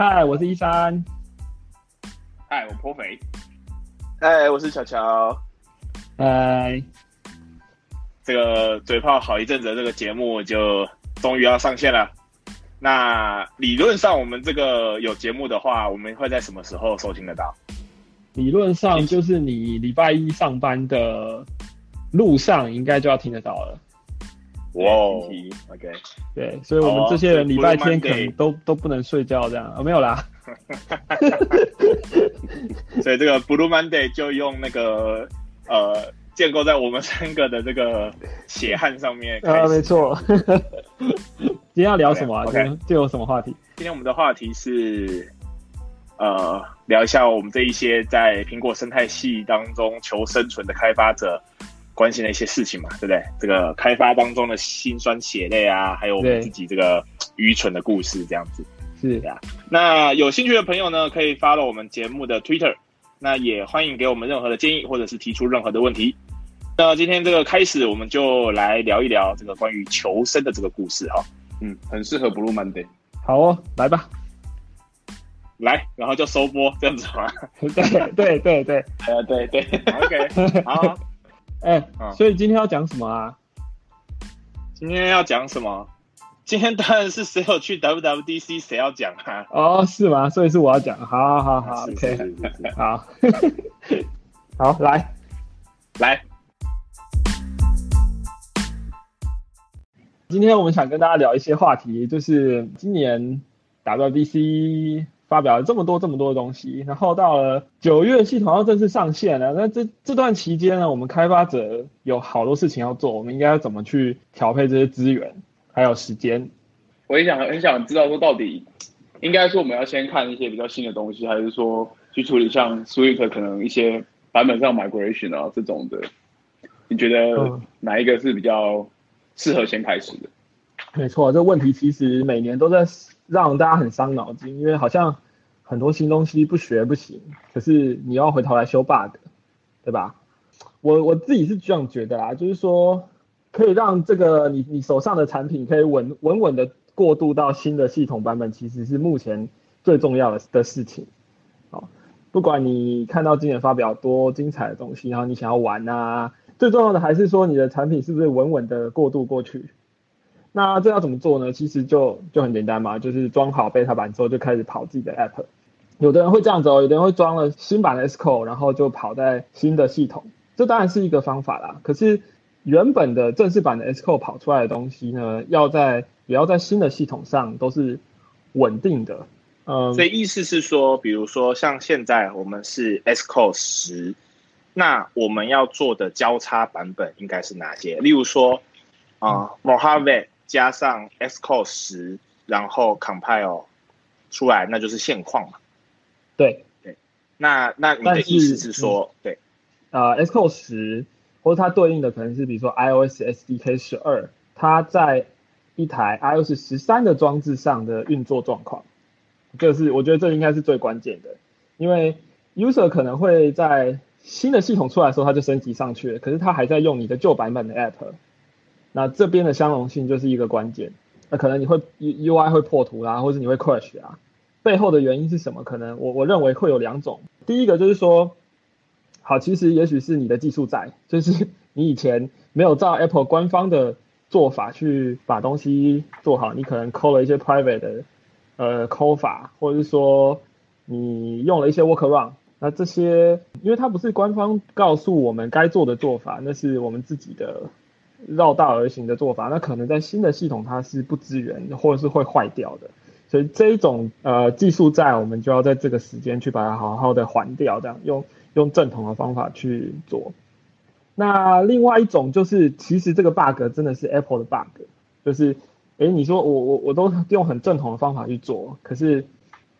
嗨，我是一山。嗨，我颇肥。嗨，我是巧巧。嗨，这个嘴炮好一阵子的这个节目就终于要上线了。那理论上，我们这个有节目的话，我们会在什么时候收听得到？理论上就是你礼拜一上班的路上，应该就要听得到了。哇，OK，对，所以我们这些人礼拜天可能都都不能睡觉这样啊，没有啦。所以这个 Blue Monday 就用那个呃建构在我们三个的这个血汗上面。啊，没错。今天要聊什么？OK，就有什么话题？今天我们的话题是呃聊一下我们这一些在苹果生态系当中求生存的开发者。关心的一些事情嘛，对不对？这个开发当中的辛酸血泪啊，还有我们自己这个愚蠢的故事，这样子是呀。那有兴趣的朋友呢，可以发了我们节目的 Twitter，那也欢迎给我们任何的建议，或者是提出任何的问题。那今天这个开始，我们就来聊一聊这个关于求生的这个故事哈。嗯，很适合 Blue Monday。好哦，来吧，来，然后就收播这样子吗？对对对对，呃对对，OK，好。哎，所以今天要讲什么啊？今天要讲什么？今天当然是谁有去 WWDC，谁要讲啊？哦，是吗？所以是我要讲。好好好，OK，好，好，来，来。今天我们想跟大家聊一些话题，就是今年 WWDC。发表了这么多这么多的东西，然后到了九月，系统要正式上线了。那这这段期间呢，我们开发者有好多事情要做，我们应该要怎么去调配这些资源，还有时间？我也想很想知道说，到底应该说我们要先看一些比较新的东西，还是说去处理像 Swift 可能一些版本上 migration 啊这种的？你觉得哪一个是比较适合先开始的？没错，这问题其实每年都在。让大家很伤脑筋，因为好像很多新东西不学不行，可是你要回头来修 bug，对吧？我我自己是这样觉得啦，就是说可以让这个你你手上的产品可以稳稳稳的过渡到新的系统版本，其实是目前最重要的的事情。好，不管你看到今年发表多精彩的东西，然后你想要玩啊，最重要的还是说你的产品是不是稳稳的过渡过去。那这要怎么做呢？其实就就很简单嘛，就是装好 beta 版之后就开始跑自己的 app。有的人会这样子哦，有的人会装了新版的 Sco，然后就跑在新的系统。这当然是一个方法啦。可是原本的正式版的 Sco 跑出来的东西呢，要在也要在新的系统上都是稳定的。嗯，所以意思是说，比如说像现在我们是 Sco 十，那我们要做的交叉版本应该是哪些？例如说啊，Mojave。加上 Xcode 十，然后 compile 出来，那就是现况嘛。对。对，那那你的意思是说，对，呃，Xcode 十或者它对应的可能是比如说 iOS SDK 十二，它在一台 iOS 十三的装置上的运作状况，这是我觉得这应该是最关键的，因为 user 可能会在新的系统出来的时候，它就升级上去了，可是它还在用你的旧版本的 app。那这边的相容性就是一个关键，那可能你会 U I 会破图啦，或者你会 crash 啊，背后的原因是什么？可能我我认为会有两种，第一个就是说，好，其实也许是你的技术在，就是你以前没有照 Apple 官方的做法去把东西做好，你可能抠了一些 private 的呃抠法，或者是说你用了一些 workaround，那这些因为它不是官方告诉我们该做的做法，那是我们自己的。绕道而行的做法，那可能在新的系统它是不支援，或者是会坏掉的。所以这一种呃技术在，我们就要在这个时间去把它好好的还掉，这样用用正统的方法去做。那另外一种就是，其实这个 bug 真的是 Apple 的 bug，就是哎，你说我我我都用很正统的方法去做，可是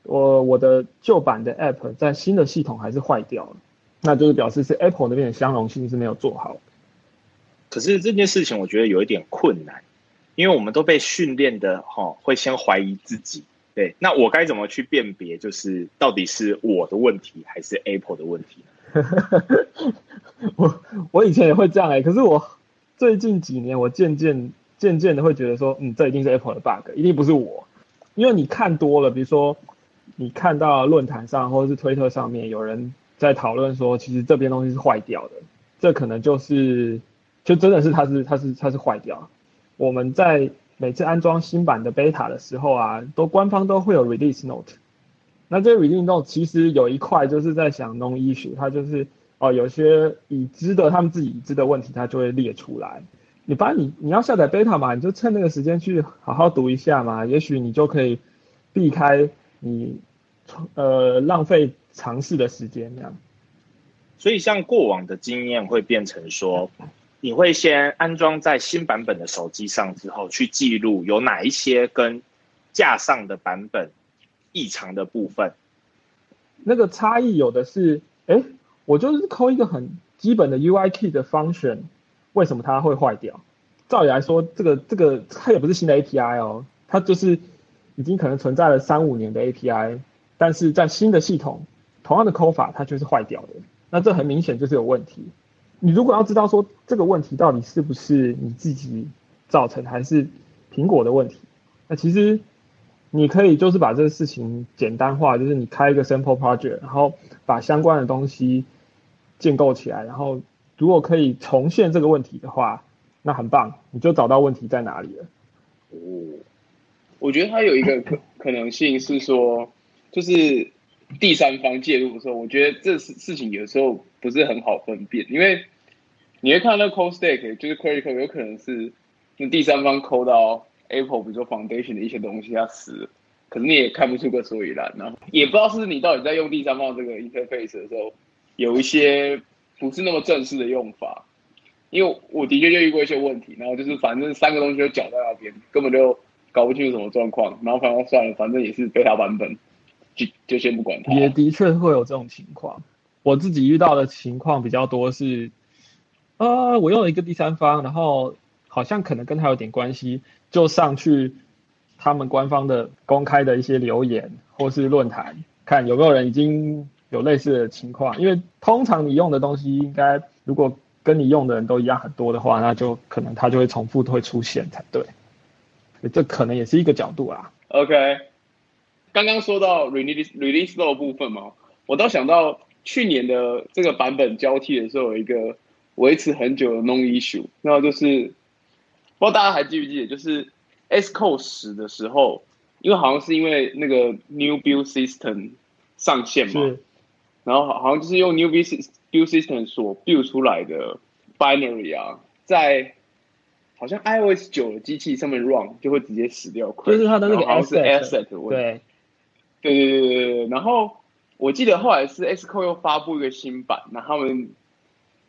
我我的旧版的 App 在新的系统还是坏掉了，那就是表示是 Apple 那边的相容性是没有做好。可是这件事情我觉得有一点困难，因为我们都被训练的哈，会先怀疑自己。对，那我该怎么去辨别，就是到底是我的问题还是 Apple 的问题呢？我我以前也会这样哎，可是我最近几年我渐渐渐渐的会觉得说，嗯，这一定是 Apple 的 bug，一定不是我，因为你看多了，比如说你看到论坛上或者是推特上面有人在讨论说，其实这边东西是坏掉的，这可能就是就真的是它是它是它是坏掉。我们在每次安装新版的 beta 的时候啊，都官方都会有 release note。那这个 release note 其实有一块就是在想 non issue，它就是哦有些已知的他们自己已知的问题，它就会列出来。你把你你要下载 beta 嘛，你就趁那个时间去好好读一下嘛，也许你就可以避开你呃浪费尝试的时间这样。所以像过往的经验会变成说，你会先安装在新版本的手机上之后，去记录有哪一些跟架上的版本异常的部分。那个差异有的是，哎，我就是抠一个很基本的 UI key 的 function。为什么它会坏掉？照理来说，这个这个它也不是新的 API 哦，它就是已经可能存在了三五年的 API，但是在新的系统，同样的抠法它就是坏掉的。那这很明显就是有问题。你如果要知道说这个问题到底是不是你自己造成，还是苹果的问题，那其实你可以就是把这个事情简单化，就是你开一个 sample project，然后把相关的东西建构起来，然后。如果可以重现这个问题的话，那很棒，你就找到问题在哪里了。哦，我觉得它有一个可可能性是说，就是第三方介入的时候，我觉得这事事情有时候不是很好分辨，因为你会看到那 code stack 就是 critical，有可能是那第三方抠到 Apple 比如说 Foundation 的一些东西它死，可是你也看不出个所以然，然后也不知道是你到底在用第三方这个 interface 的时候有一些。不是那么正式的用法，因为我的确就遇过一些问题，然后就是反正三个东西都搅在那边，根本就搞不清楚什么状况，然后反正算了，反正也是贝塔版本，就就先不管它。也的确会有这种情况，我自己遇到的情况比较多是，呃，我用了一个第三方，然后好像可能跟他有点关系，就上去他们官方的公开的一些留言或是论坛，看有没有人已经。有类似的情况，因为通常你用的东西应该如果跟你用的人都一样很多的话，那就可能它就会重复会出现才对。这可能也是一个角度啊。OK，刚刚说到 release release low 部分嘛，我倒想到去年的这个版本交替的时候，有一个维持很久的 non issue，那就是不知道大家还记不记得，就是 S Code 十的时候，因为好像是因为那个 New Build System 上线嘛。然后好像就是用 New Build System 所 build 出来的 binary 啊，在好像 iOS 九的机器上面 run 就会直接死掉，就是它的那个 asset 的问题。对对对对对对。然后我记得后来是 Xcode 又发布一个新版，那他们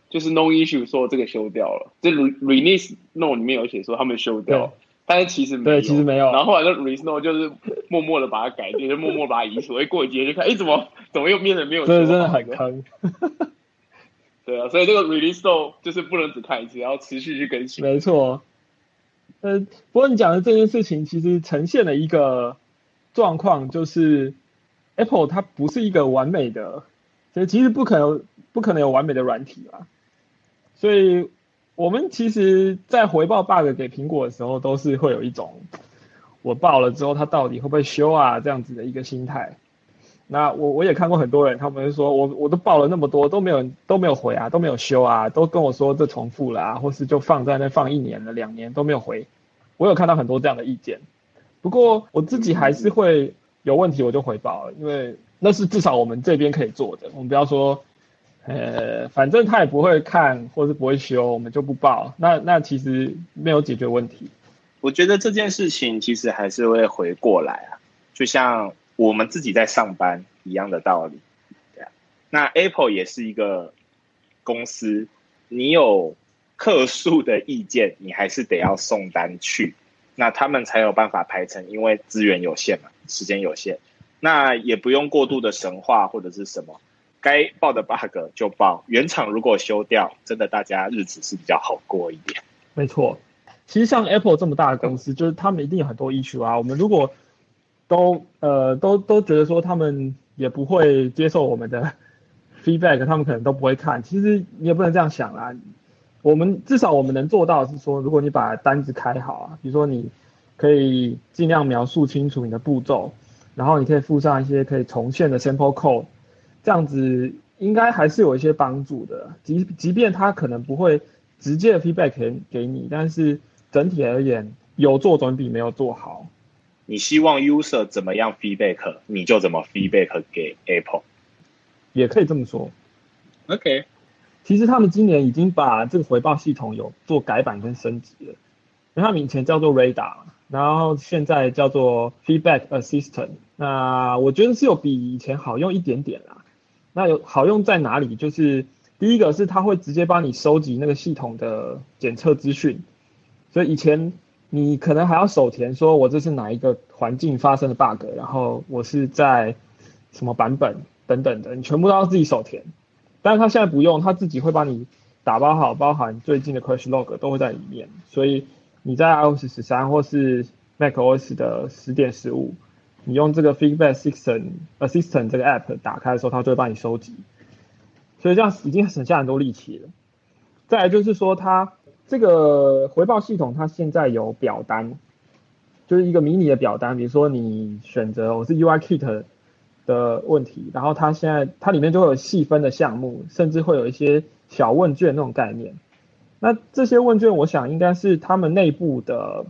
就是 No Issue 说这个修掉了，这 Release No 里面有写说他们修掉。但是其实没有，对，其实没有。然后后来就 restore 就是默默的把它改，就默默把它移除。一过一节就看，哎，怎么怎么又变成没有？真的真的很坑。对啊，所以这个 restore 就是不能只看一次，要持续去更新。没错。呃，不过你讲的这件事情，其实呈现了一个状况，就是 Apple 它不是一个完美的，所以其实不可能不可能有完美的软体啦。所以。我们其实，在回报 bug 给苹果的时候，都是会有一种我报了之后，它到底会不会修啊这样子的一个心态。那我我也看过很多人，他们说我我都报了那么多，都没有都没有回啊，都没有修啊，都跟我说这重复了啊，或是就放在那放一年了、两年都没有回。我有看到很多这样的意见。不过我自己还是会有问题我就回报了，因为那是至少我们这边可以做的。我们不要说。呃，反正他也不会看，或是不会修，我们就不报。那那其实没有解决问题。我觉得这件事情其实还是会回过来啊，就像我们自己在上班一样的道理。对啊，那 Apple 也是一个公司，你有客诉的意见，你还是得要送单去，那他们才有办法排成，因为资源有限嘛，时间有限。那也不用过度的神话或者是什么。该报的 bug 就报，原厂如果修掉，真的大家日子是比较好过一点。没错，其实像 Apple 这么大的公司，就是他们一定有很多 issue 啊。我们如果都呃都都觉得说他们也不会接受我们的 feedback，他们可能都不会看。其实你也不能这样想啦。我们至少我们能做到是说，如果你把单子开好啊，比如说你可以尽量描述清楚你的步骤。然后你可以附上一些可以重现的 sample code，这样子应该还是有一些帮助的。即即便他可能不会直接的 feedback 给给你，但是整体而言，有做总比没有做好。你希望 user 怎么样 feedback，你就怎么 feedback 给 Apple，也可以这么说。OK，其实他们今年已经把这个回报系统有做改版跟升级了，因为他们以前叫做 Radar，然后现在叫做 Feedback Assistant。那我觉得是有比以前好用一点点啦。那有好用在哪里？就是第一个是它会直接帮你收集那个系统的检测资讯，所以以前你可能还要手填，说我这是哪一个环境发生的 bug，然后我是在什么版本等等的，你全部都要自己手填。但是它现在不用，它自己会帮你打包好，包含最近的 crash log 都会在里面，所以你在 iOS 十三或是 macOS 的十点十五，你用这个 Feedback Assistant Assistant 这个 app 打开的时候，它就会帮你收集，所以这样已经省下很多力气了。再来就是说，它这个回报系统，它现在有表单，就是一个迷你的表单，比如说你选择我是 UI Kit。的问题，然后它现在它里面就会有细分的项目，甚至会有一些小问卷那种概念。那这些问卷，我想应该是他们内部的，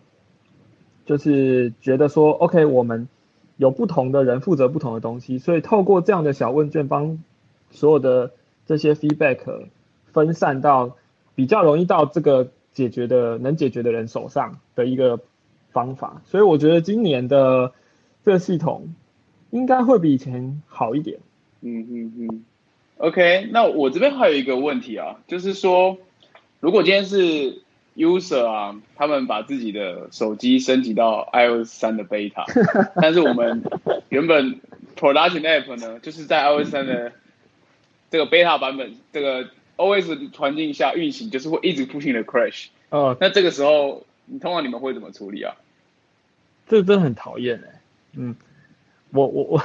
就是觉得说，OK，我们有不同的人负责不同的东西，所以透过这样的小问卷，帮所有的这些 feedback 分散到比较容易到这个解决的能解决的人手上的一个方法。所以我觉得今年的这个系统。应该会比以前好一点。嗯嗯嗯。OK，那我这边还有一个问题啊，就是说，如果今天是 user 啊，他们把自己的手机升级到 iOS 三的 beta，但是我们原本 production app 呢，就是在 iOS 三的这个 beta 版本，这个 OS 环境下运行，就是会一直出现的 crash。哦，那这个时候，你通常你们会怎么处理啊？这真的很讨厌哎，嗯。我我我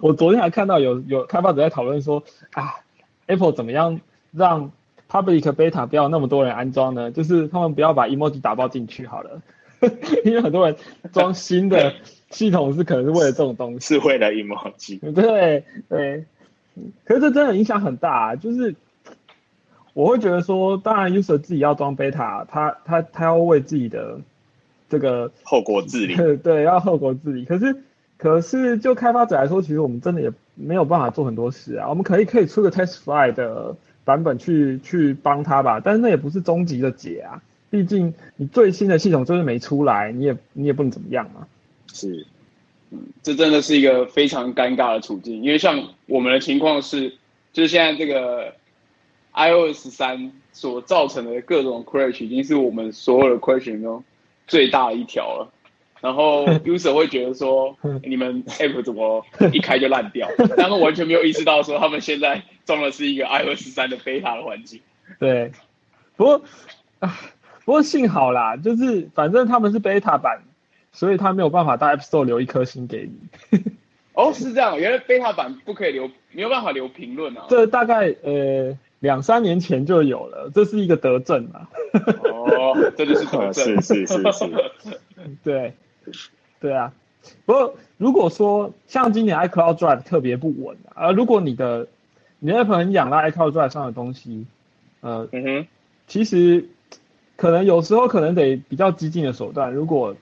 我昨天还看到有有开发者在讨论说啊，Apple 怎么样让 Public Beta 不要那么多人安装呢？就是他们不要把 emoji 打包进去好了，因为很多人装新的系统是可能是为了这种东西，是为了 emoji。对对，可是这真的影响很大，啊就是我会觉得说，当然 user 自己要装 beta，他他他要为自己的这个后果自理，对，要后果自理，可是。可是就开发者来说，其实我们真的也没有办法做很多事啊。我们可以可以出个 TestFlight 的版本去去帮他吧，但是那也不是终极的解啊。毕竟你最新的系统就是没出来，你也你也不能怎么样嘛。是，嗯，这真的是一个非常尴尬的处境。因为像我们的情况是，就是现在这个 iOS 三所造成的各种 crash 已经是我们所有的 crash 中最大一条了。然后 user 会觉得说，你们 app 怎么一开就烂掉？然后完全没有意识到说，他们现在装的是一个 iOS 三的 beta 的环境。对，不过啊，不过幸好啦，就是反正他们是 beta 版，所以他没有办法在 App Store 留一颗星给你。哦，是这样，原来 beta 版不可以留，没有办法留评论啊。这大概呃两三年前就有了，这是一个德政啊。哦，这就是德政，是是是是，对。对啊，不过如果说像今年 iCloud Drive 特别不稳啊，如果你的你的 App 很仰赖 iCloud Drive 上的东西，呃，嗯哼，其实可能有时候可能得比较激进的手段。如果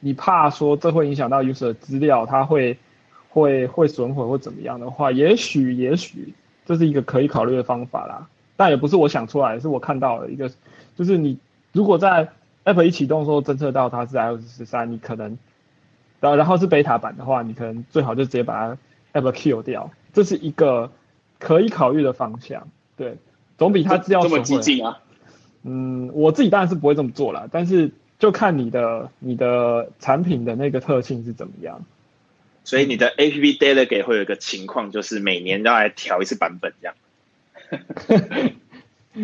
你怕说这会影响到 user 的资料，它会会会损毁或怎么样的话，也许也许这是一个可以考虑的方法啦。但也不是我想出来，是我看到了一个，就是你如果在 App 一启动的时候侦测到它是 iOS 十三，你可能，然后然后是 beta 版的话，你可能最好就直接把它 App kill 掉，这是一个可以考虑的方向。对，总比它资料这么激进啊。嗯，我自己当然是不会这么做了，但是就看你的你的产品的那个特性是怎么样。所以你的 App Delegate 会有一个情况，就是每年要来调一次版本这样。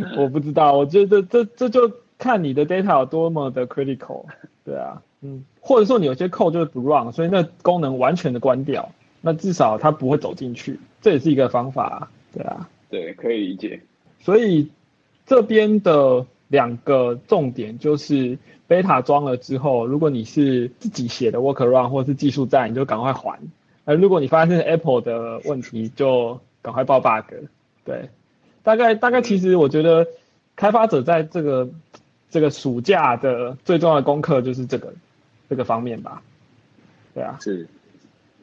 我不知道，我觉得这这就。看你的 data 有多么的 critical，对啊，嗯，或者说你有些 code 就是不 run，所以那功能完全的关掉，那至少它不会走进去，这也是一个方法，对啊，对，可以理解。所以这边的两个重点，就是 beta 装了之后，如果你是自己写的 workaround 或是技术站，你就赶快还；而如果你发现 Apple 的问题，就赶快报 bug。对，大概大概其实我觉得开发者在这个这个暑假的最重要的功课就是这个这个方面吧。对啊，是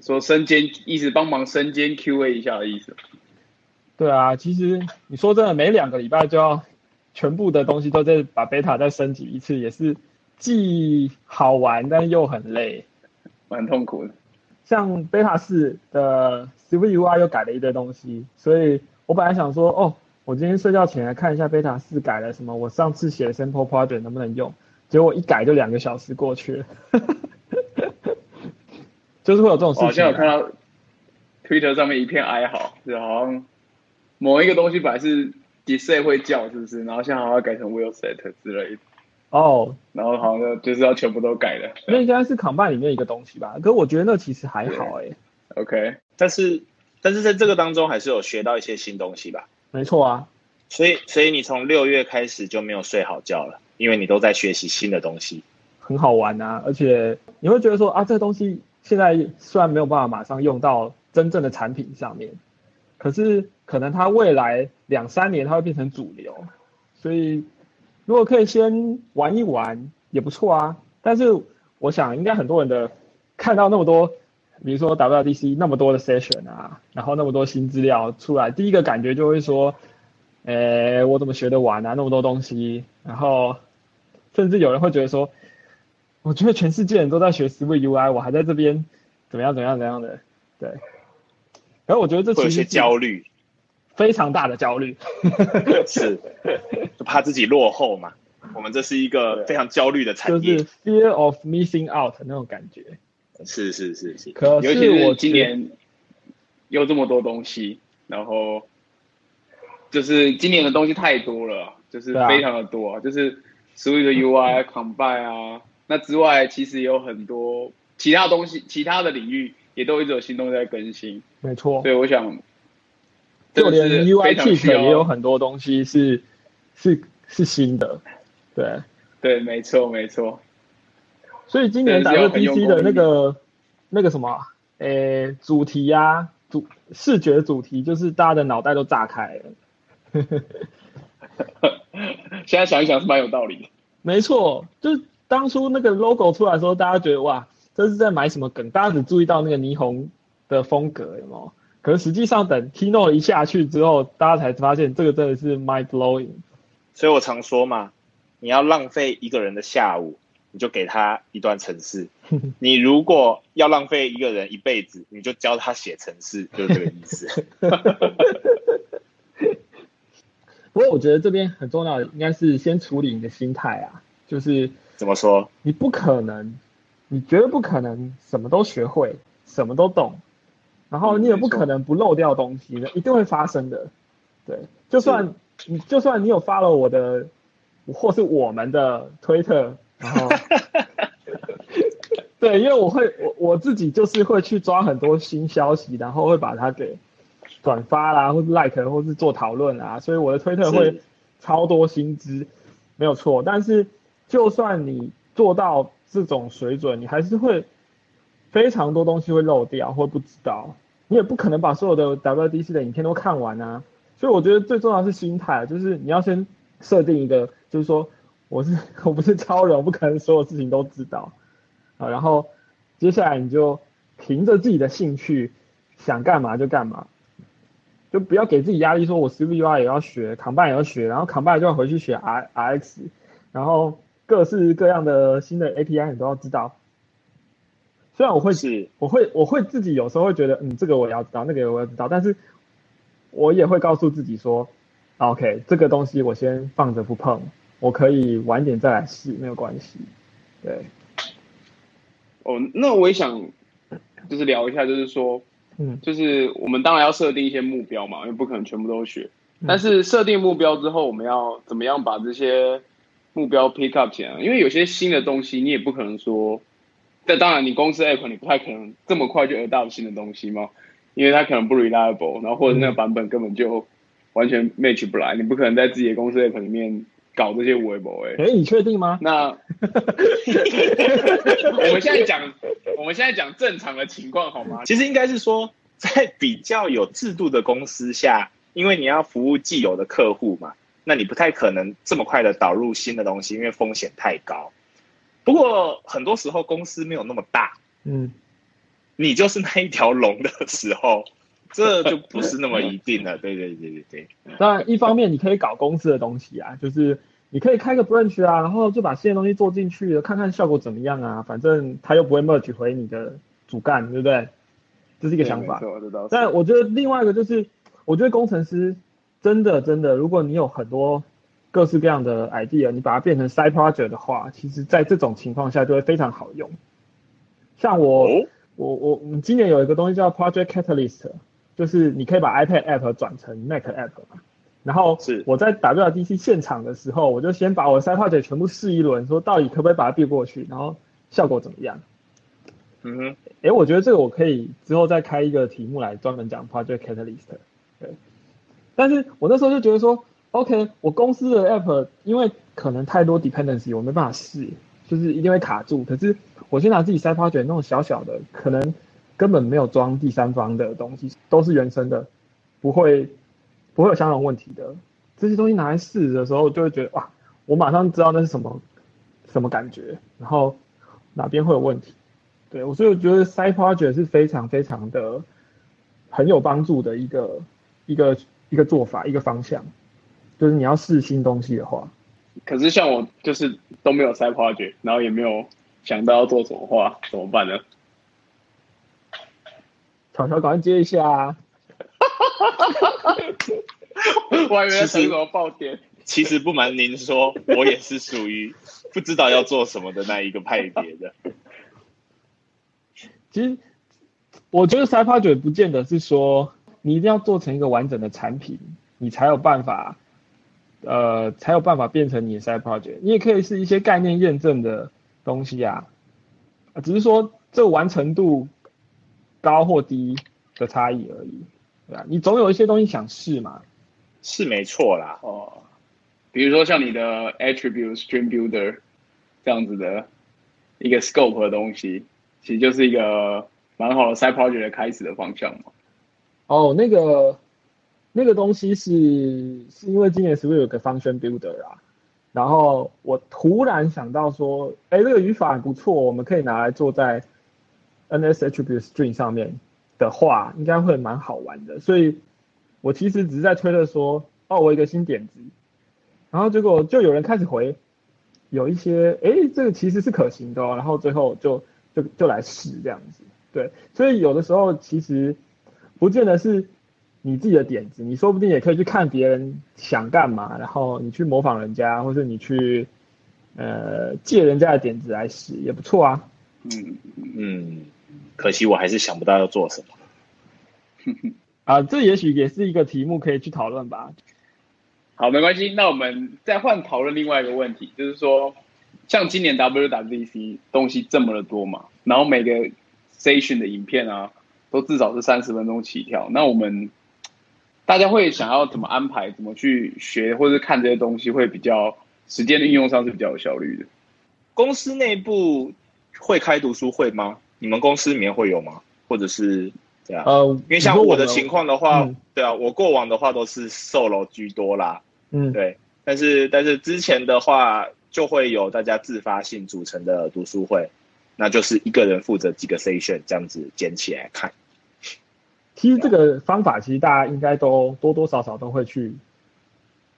说身兼意思帮忙身兼 QA 一下的意思。对啊，其实你说真的，每两个礼拜就要全部的东西都在把 beta 再升级一次，也是既好玩但又很累，蛮痛苦的。像 beta 四的 CVUI 又改了一堆东西，所以我本来想说，哦，我今天睡觉前来看一下 beta 四改了什么，我上次写的 sample project 能不能用？结果一改就两个小时过去了，就是会有这种事情。好像有看到 Twitter 上面一片哀嚎，就好像。某一个东西本来是 display 会叫，是不是？然后现在好像改成 will set 之类的。哦，然后好像就是要全部都改了。那应该是 combine 里面一个东西吧？可我觉得那其实还好哎。OK，但是但是在这个当中还是有学到一些新东西吧？没错啊。所以所以你从六月开始就没有睡好觉了，因为你都在学习新的东西。很好玩啊，而且你会觉得说啊，这个东西现在虽然没有办法马上用到真正的产品上面。可是可能它未来两三年它会变成主流，所以如果可以先玩一玩也不错啊。但是我想应该很多人的看到那么多，比如说 WDC 那么多的 session 啊，然后那么多新资料出来，第一个感觉就会说，诶，我怎么学得完啊？那么多东西，然后甚至有人会觉得说，我觉得全世界人都在学 Swift UI，我还在这边怎么样怎么样怎样的，对。然后我觉得这其实焦虑，非常大的焦虑，是，就怕自己落后嘛。我们这是一个非常焦虑的产业，就是 fear of missing out 那种感觉。是是是是，可是我今年有这么多东西，然后就是今年的东西太多了，就是非常的多，啊就是 Swift UI Combine 啊，那之外其实有很多其他东西，其他的领域。也都一直有新东西在更新，没错。对，我想，就连 UI Kit 也有很多东西是是是新的，对，对，没错，没错。所以今年 WDC 的那个那个什么，诶，主题呀，主视觉主题，就是大家的脑袋都炸开了。现在想一想是蛮有道理的。没错，就是当初那个 logo 出来的时候，大家觉得哇。这是在买什么梗？大家只注意到那个霓虹的风格，有有？可是实际上等 keynote 一下去之后，大家才发现这个真的是 mind blowing。所以我常说嘛，你要浪费一个人的下午，你就给他一段程式；你如果要浪费一个人一辈子，你就教他写程式，就是这个意思。不过我觉得这边很重要的应该是先处理你的心态啊，就是怎么说？你不可能。你绝对不可能什么都学会，什么都懂，然后你也不可能不漏掉东西，一定会发生的。对，就算你就算你有发了我的，或是我们的推特，然后，对，因为我会我我自己就是会去抓很多新消息，然后会把它给转发啦，或是 like，或是做讨论啊，所以我的推特会超多新知，没有错。但是就算你做到。这种水准，你还是会非常多东西会漏掉或不知道，你也不可能把所有的 WDC 的影片都看完啊。所以我觉得最重要是心态，就是你要先设定一个，就是说我是 我不是超人，我不可能所有事情都知道啊。然后接下来你就凭着自己的兴趣想干嘛就干嘛，就不要给自己压力，说我 c v u i 也要学，Combine 也要学，然后 Combine 就要回去学 R RX，然后。各式各样的新的 API 你都要知道，虽然我会是我会我会自己有时候会觉得嗯这个我要知道那个我要知道，但是我也会告诉自己说，OK 这个东西我先放着不碰，我可以晚点再来试没有关系。对，哦，那我也想就是聊一下，就是说，嗯，就是我们当然要设定一些目标嘛，因为不可能全部都学，但是设定目标之后，我们要怎么样把这些。目标 pick up 起来，因为有些新的东西你也不可能说，但当然你公司 app 你不太可能这么快就 adopt 新的东西嘛，因为它可能不 reliable，然后或者那个版本根本就完全 match 不来，你不可能在自己的公司 app 里面搞这些微博哎。哎，你确定吗？那 我们现在讲，我们现在讲正常的情况好吗？其实应该是说，在比较有制度的公司下，因为你要服务既有的客户嘛，那你不太可能这么快的导入新的东西，因为风险太高。不过很多时候公司没有那么大，嗯，你就是那一条龙的时候，这就不是那么一定了。对对对对对。当然，一方面你可以搞公司的东西啊，就是你可以开个 branch 啊，然后就把新的东西做进去，看看效果怎么样啊。反正他又不会 merge 回你的主干，对不对？这是一个想法。但我觉得另外一个就是，我觉得工程师真的真的，如果你有很多。各式各样的 idea，你把它变成 side project 的话，其实在这种情况下就会非常好用。像我，我我我们今年有一个东西叫 Project Catalyst，就是你可以把 iPad app 转成 Mac app 嘛。然后我在 WDC 现场的时候，我就先把我的 side project 全部试一轮，说到底可不可以把它变过去，然后效果怎么样？嗯哼，哎，我觉得这个我可以之后再开一个题目来专门讲 Project Catalyst。对，但是我那时候就觉得说。OK，我公司的 App 因为可能太多 dependency，我没办法试，就是一定会卡住。可是我先拿自己 side project 那种小小的，可能根本没有装第三方的东西，都是原生的，不会不会有相同问题的。这些东西拿来试的时候，就会觉得哇，我马上知道那是什么什么感觉，然后哪边会有问题。对我所以我觉得 side project 是非常非常的很有帮助的一个一个一个做法，一个方向。就是你要试新东西的话，可是像我就是都没有塞 project，然后也没有想到要做什么话，怎么办呢？巧巧，赶快接一下啊！我还以为等什么爆点。其实不瞒您说，我也是属于不知道要做什么的那一个派别的。其实我觉得塞 project 不见得是说你一定要做成一个完整的产品，你才有办法。呃，才有办法变成你的 side project。你也可以是一些概念验证的东西啊，只是说这完成度高或低的差异而已，对吧？你总有一些东西想试嘛，是没错啦。哦，比如说像你的 attribute stream builder 这样子的一个 scope 的东西，其实就是一个蛮好的 side project 的开始的方向嘛。哦，那个。那个东西是是因为今年是不是有个 function builder 啊？然后我突然想到说，哎，这个语法不错，我们可以拿来做在 NS attribute string 上面的话，应该会蛮好玩的。所以我其实只是在推特说，哦，我一个新点子，然后结果就有人开始回，有一些，哎，这个其实是可行的，哦然后最后就就就来试这样子。对，所以有的时候其实不见得是。你自己的点子，你说不定也可以去看别人想干嘛，然后你去模仿人家，或者你去呃借人家的点子来使，也不错啊。嗯嗯，可惜我还是想不到要做什么。啊，这也许也是一个题目可以去讨论吧。好，没关系，那我们再换讨论另外一个问题，就是说，像今年 WWDC 东西这么的多嘛，然后每个 station 的影片啊，都至少是三十分钟起跳，那我们。大家会想要怎么安排，怎么去学或者看这些东西，会比较时间的运用上是比较有效率的。公司内部会开读书会吗？你们公司里面会有吗？或者是这样？呃，因为像我的情况的话，对啊，我过往的话都是 solo 居多啦。嗯，对。但是但是之前的话，就会有大家自发性组成的读书会，那就是一个人负责几个 session 这样子捡起来看。其实这个方法，其实大家应该都多多少少都会去，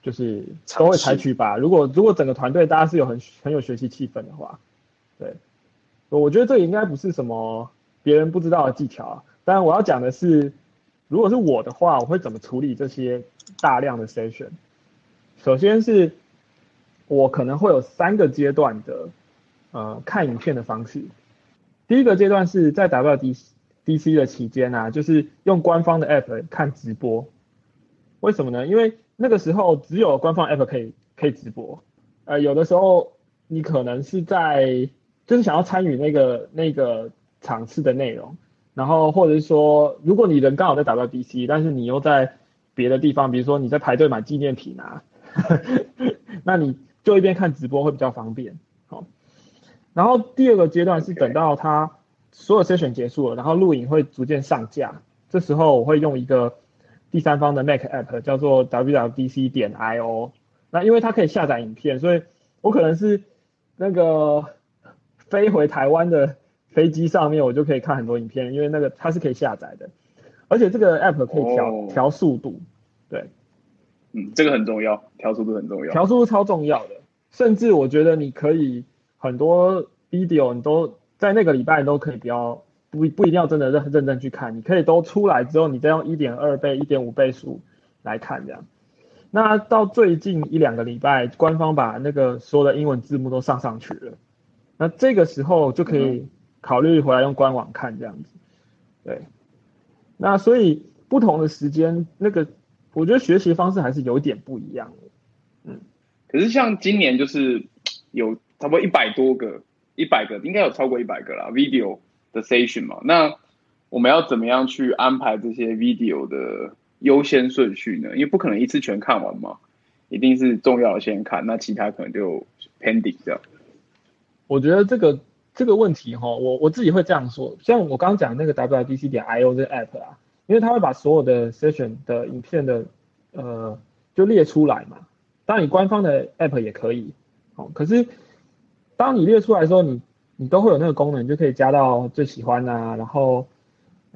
就是都会采取吧。如果如果整个团队大家是有很很有学习气氛的话，对，我觉得这应该不是什么别人不知道的技巧啊。当然我要讲的是，如果是我的话，我会怎么处理这些大量的 session？首先是，我可能会有三个阶段的呃看影片的方式。第一个阶段是在达到第。DC 的期间啊，就是用官方的 App 看直播，为什么呢？因为那个时候只有官方 App 可以可以直播，呃，有的时候你可能是在就是想要参与那个那个场次的内容，然后或者是说，如果你人刚好在打到 DC，但是你又在别的地方，比如说你在排队买纪念品啊，那你就一边看直播会比较方便。好，然后第二个阶段是等到它所有筛选结束了，然后录影会逐渐上架，这时候我会用一个第三方的 Mac App 叫做 WWDC 点 IO。那因为它可以下载影片，所以我可能是那个飞回台湾的飞机上面，我就可以看很多影片，因为那个它是可以下载的，而且这个 app 可以调调速度，对，嗯，这个很重要，调速度很重要，调速度超重要的，甚至我觉得你可以很多 video 你都在那个礼拜都可以不要不不一定要真的认认真去看，你可以都出来之后，你再用一点二倍、一点五倍速来看这样。那到最近一两个礼拜，官方把那个所有的英文字幕都上上去了，那这个时候就可以考虑回来用官网看这样子。对，那所以不同的时间，那个我觉得学习方式还是有点不一样的。嗯，可是像今年就是有差不多一百多个，一百个应该有超过一百个啦 video 的 session 嘛，那我们要怎么样去安排这些 video 的？优先顺序呢？因为不可能一次全看完嘛，一定是重要的先看，那其他可能就 pending 这样。我觉得这个这个问题哈，我我自己会这样说，像我刚刚讲那个 WDC 点 IO 这个 app 啊，因为它会把所有的 session 的影片的呃就列出来嘛。当然你官方的 app 也可以，好，可是当你列出来的时候，你你都会有那个功能，就可以加到最喜欢啊，然后。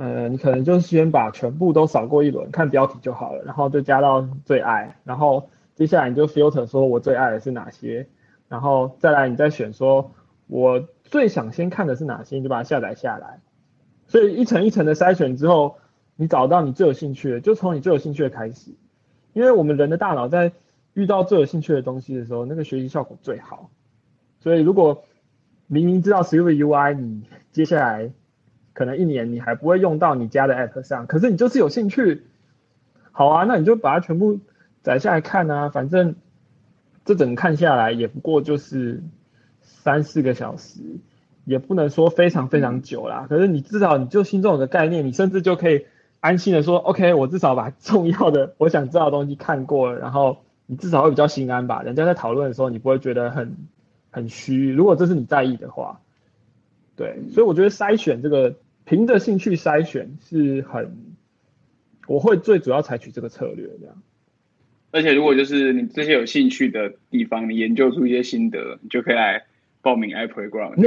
呃，你可能就先把全部都扫过一轮，看标题就好了，然后就加到最爱，然后接下来你就 filter 说我最爱的是哪些，然后再来你再选说我最想先看的是哪些，你就把它下载下来。所以一层一层的筛选之后，你找到你最有兴趣的，就从你最有兴趣的开始，因为我们人的大脑在遇到最有兴趣的东西的时候，那个学习效果最好。所以如果明明知道 s i v UI，你接下来。可能一年你还不会用到你家的 app 上，可是你就是有兴趣，好啊，那你就把它全部载下来看啊，反正这整看下来也不过就是三四个小时，也不能说非常非常久啦。可是你至少你就心中有个概念，你甚至就可以安心的说，OK，我至少把重要的我想知道的东西看过了，然后你至少会比较心安吧。人家在讨论的时候，你不会觉得很很虚。如果这是你在意的话，对，所以我觉得筛选这个。凭着兴趣筛选是很，我会最主要采取这个策略这样。而且如果就是你这些有兴趣的地方，你研究出一些心得，你就可以来报名 iPlayground。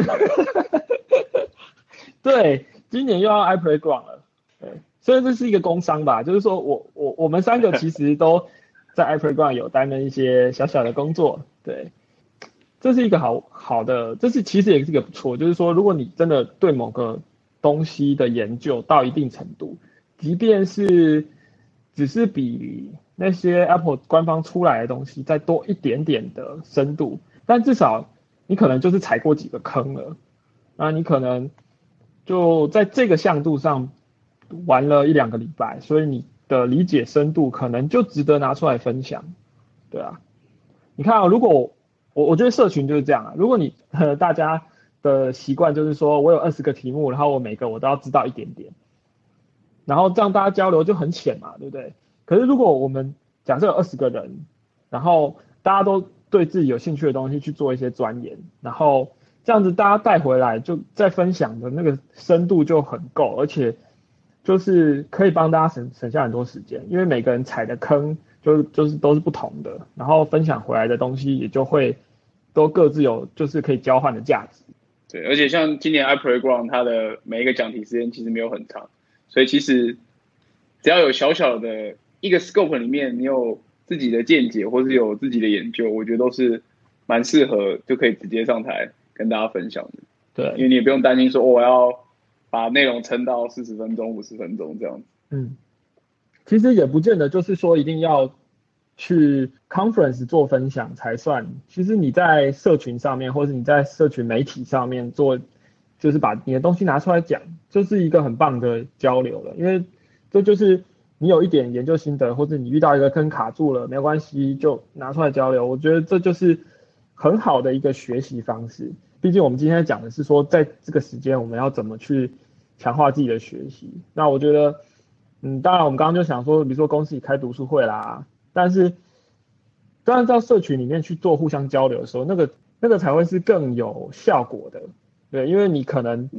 对，今年又要 iPlayground 了。对，所以这是一个工商吧，就是说我我我们三个 其实都在 iPlayground 有担任一些小小的工作。对，这是一个好好的，这是其实也是一个不错，就是说如果你真的对某个东西的研究到一定程度，即便是只是比那些 Apple 官方出来的东西再多一点点的深度，但至少你可能就是踩过几个坑了，那你可能就在这个向度上玩了一两个礼拜，所以你的理解深度可能就值得拿出来分享，对啊，你看啊，如果我我觉得社群就是这样啊，如果你 大家。的习惯就是说，我有二十个题目，然后我每个我都要知道一点点，然后这样大家交流就很浅嘛，对不对？可是如果我们假设有二十个人，然后大家都对自己有兴趣的东西去做一些钻研，然后这样子大家带回来就再分享的那个深度就很够，而且就是可以帮大家省省下很多时间，因为每个人踩的坑就就是都是不同的，然后分享回来的东西也就会都各自有就是可以交换的价值。对，而且像今年 iPlayground 它的每一个讲题时间其实没有很长，所以其实只要有小小的一个 scope 里面，你有自己的见解或是有自己的研究，我觉得都是蛮适合就可以直接上台跟大家分享的。对，因为你也不用担心说我要把内容撑到四十分钟、五十分钟这样子。嗯，其实也不见得就是说一定要。去 conference 做分享才算。其实你在社群上面，或者你在社群媒体上面做，就是把你的东西拿出来讲，就是一个很棒的交流了。因为这就是你有一点研究心得，或者你遇到一个坑卡住了，没关系，就拿出来交流。我觉得这就是很好的一个学习方式。毕竟我们今天讲的是说，在这个时间我们要怎么去强化自己的学习。那我觉得，嗯，当然我们刚刚就想说，比如说公司里开读书会啦。但是当然到社群里面去做互相交流的时候，那个那个才会是更有效果的。对，因为你可能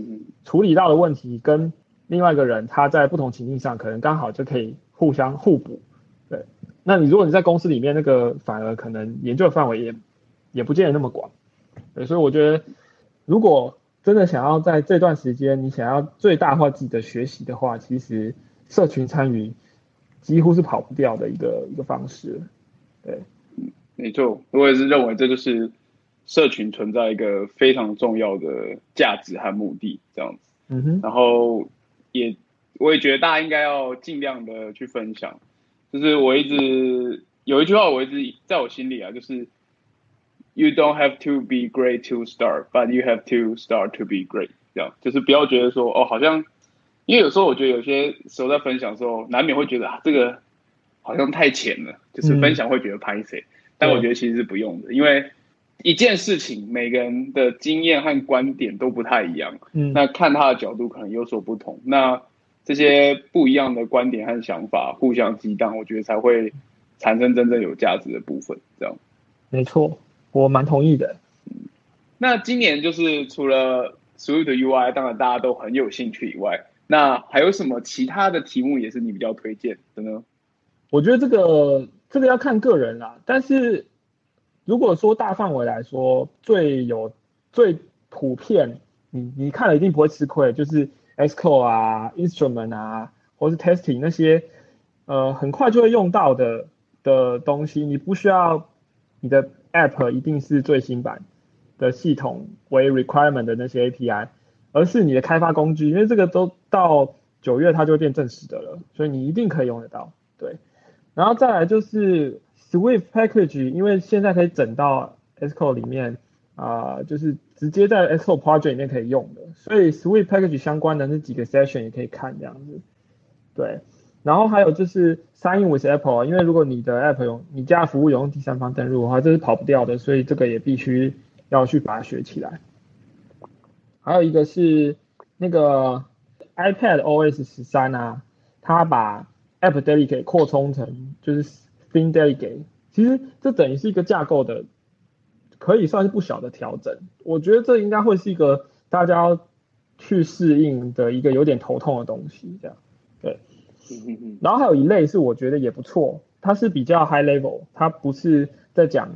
处理到的问题跟另外一个人他在不同情境上可能刚好就可以互相互补。对，那你如果你在公司里面，那个反而可能研究的范围也也不见得那么广。对，所以我觉得如果真的想要在这段时间你想要最大化自己的学习的话，其实社群参与几乎是跑不掉的一个一个方式。对，没错，我也是认为这就是。社群存在一个非常重要的价值和目的，这样子。嗯哼。然后也，我也觉得大家应该要尽量的去分享。就是我一直有一句话，我一直在我心里啊，就是 “You don't have to be great to start, but you have to start to be great。”这样，就是不要觉得说哦，好像，因为有时候我觉得有些时候在分享的时候，难免会觉得啊，这个好像太浅了，就是分享会觉得拍谁。但我觉得其实是不用的，因为。一件事情，每个人的经验和观点都不太一样，嗯，那看他的角度可能有所不同。那这些不一样的观点和想法互相激荡，我觉得才会产生真正有价值的部分。这样，没错，我蛮同意的。那今年就是除了 Swift UI，当然大家都很有兴趣以外，那还有什么其他的题目也是你比较推荐的呢？我觉得这个这个要看个人啦，但是。如果说大范围来说，最有最普遍，你你看了一定不会吃亏，就是 S Q 啊、Instrument 啊，或是 Testing 那些，呃，很快就会用到的的东西，你不需要你的 App 一定是最新版的系统为 requirement 的那些 API，而是你的开发工具，因为这个都到九月它就会变正式的了，所以你一定可以用得到。对，然后再来就是。Swift package 因为现在可以整到 Xcode 里面啊，就是直接在 Xcode project 里面可以用的，所以 Swift package 相关的那几个 session 也可以看这样子。对，然后还有就是 Sign with Apple，因为如果你的 App 用你家服务有用第三方登录的话，这是跑不掉的，所以这个也必须要去把它学起来。还有一个是那个 iPad OS 十三啊，它把 App Daily 给扩充成就是。Thing Delegate，其实这等于是一个架构的，可以算是不小的调整。我觉得这应该会是一个大家要去适应的一个有点头痛的东西，这样对。然后还有一类是我觉得也不错，它是比较 high level，它不是在讲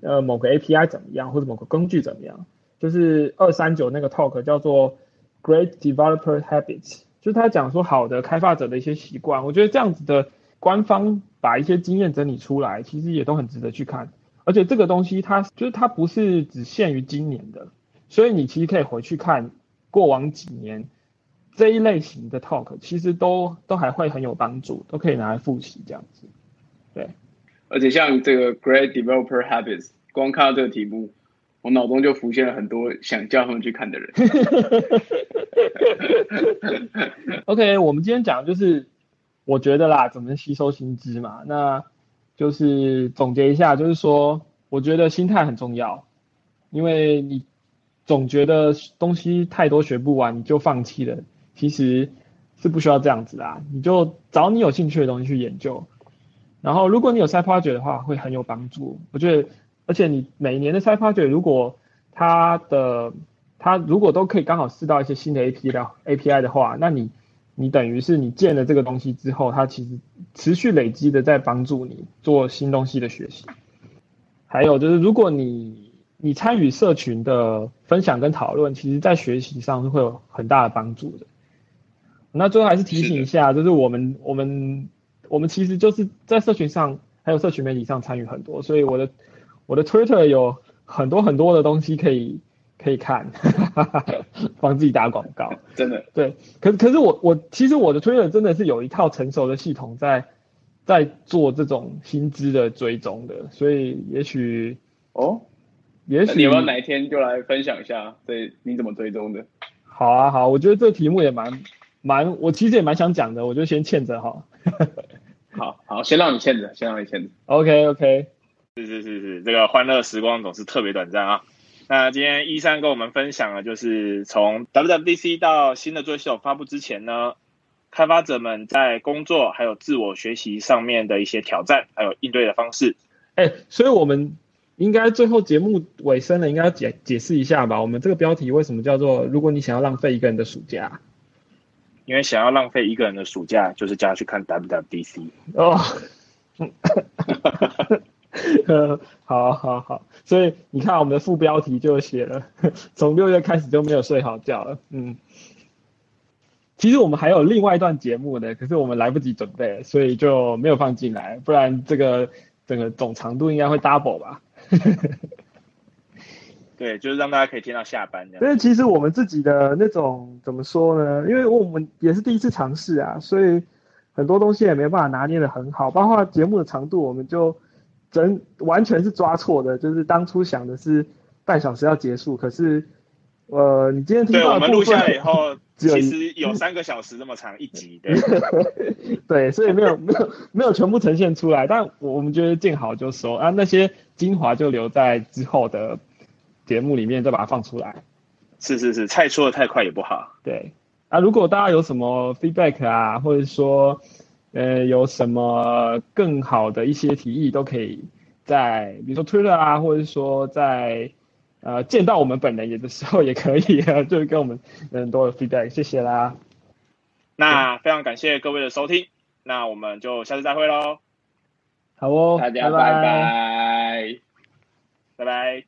呃某个 API 怎么样或者某个工具怎么样，就是二三九那个 talk 叫做 Great Developer Habits，就是他讲说好的开发者的一些习惯。我觉得这样子的官方。把一些经验整理出来，其实也都很值得去看。而且这个东西它就是它不是只限于今年的，所以你其实可以回去看过往几年这一类型的 talk，其实都都还会很有帮助，都可以拿来复习这样子。对，而且像这个 Great Developer Habits，光看到这个题目，我脑中就浮现了很多想叫他们去看的人。OK，我们今天讲的就是。我觉得啦，怎么吸收新知嘛？那就是总结一下，就是说，我觉得心态很重要，因为你总觉得东西太多学不完，你就放弃了，其实是不需要这样子啊。你就找你有兴趣的东西去研究，然后如果你有 side project 的话，会很有帮助。我觉得，而且你每年的 side project 如果它的它如果都可以刚好试到一些新的 A P 的 A P I 的话，那你。你等于是你建了这个东西之后，它其实持续累积的在帮助你做新东西的学习。还有就是，如果你你参与社群的分享跟讨论，其实在学习上是会有很大的帮助的。那最后还是提醒一下，就是我们我们我们其实就是在社群上还有社群媒体上参与很多，所以我的我的 Twitter 有很多很多的东西可以。可以看，帮自己打广告，真的对。可可是我我其实我的 Twitter 真的是有一套成熟的系统在在做这种薪资的追踪的，所以也许哦，也许你要哪一天就来分享一下，对你怎么追踪的？好啊好，我觉得这个题目也蛮蛮，我其实也蛮想讲的，我就先欠着哈。好好，先让你欠着，先让你欠着。OK OK，是是是是，这个欢乐时光总是特别短暂啊。那今天一三跟我们分享了，就是从 WWDC 到新的作业系统发布之前呢，开发者们在工作还有自我学习上面的一些挑战，还有应对的方式。哎，所以我们应该最后节目尾声了，应该要解解释一下吧？我们这个标题为什么叫做“如果你想要浪费一个人的暑假”？因为想要浪费一个人的暑假，就是叫他去看 WWDC 哦。好好好，所以你看我们的副标题就写了，从六月开始就没有睡好觉了。嗯，其实我们还有另外一段节目的，可是我们来不及准备，所以就没有放进来，不然这个整个总长度应该会 double 吧。对，就是让大家可以听到下班这样。因为其实我们自己的那种怎么说呢？因为我们也是第一次尝试啊，所以很多东西也没办法拿捏的很好，包括节目的长度，我们就整完全是抓错的。就是当初想的是半小时要结束，可是呃，你今天听到我们录下来以后，其实有三个小时那么长一集 的。对，所以没有没有没有全部呈现出来，但我们觉得见好就收啊，那些精华就留在之后的。节目里面再把它放出来，是是是，菜出的太快也不好。对，啊，如果大家有什么 feedback 啊，或者说，呃，有什么更好的一些提议，都可以在比如说 Twitter 啊，或者说在呃见到我们本人的时候也可以，就是跟我们很多的 feedback，谢谢啦。那非常感谢各位的收听，那我们就下次再会喽。好哦，大家拜拜，拜拜。